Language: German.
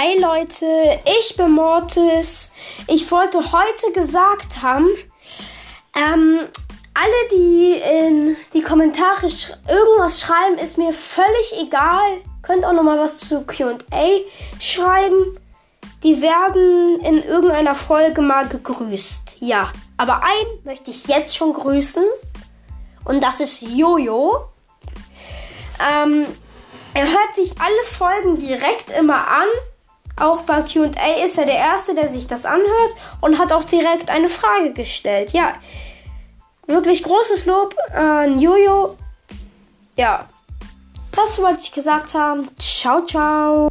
Hi Leute, ich bin Mortis. Ich wollte heute gesagt haben, ähm, alle, die in die Kommentare sch irgendwas schreiben, ist mir völlig egal. Könnt auch noch mal was zu QA schreiben. Die werden in irgendeiner Folge mal gegrüßt. Ja, aber einen möchte ich jetzt schon grüßen. Und das ist Jojo. Ähm, er hört sich alle Folgen direkt immer an auch bei QA ist er der Erste, der sich das anhört und hat auch direkt eine Frage gestellt. Ja, wirklich großes Lob an Jojo. Ja, das wollte ich gesagt haben. Ciao, ciao.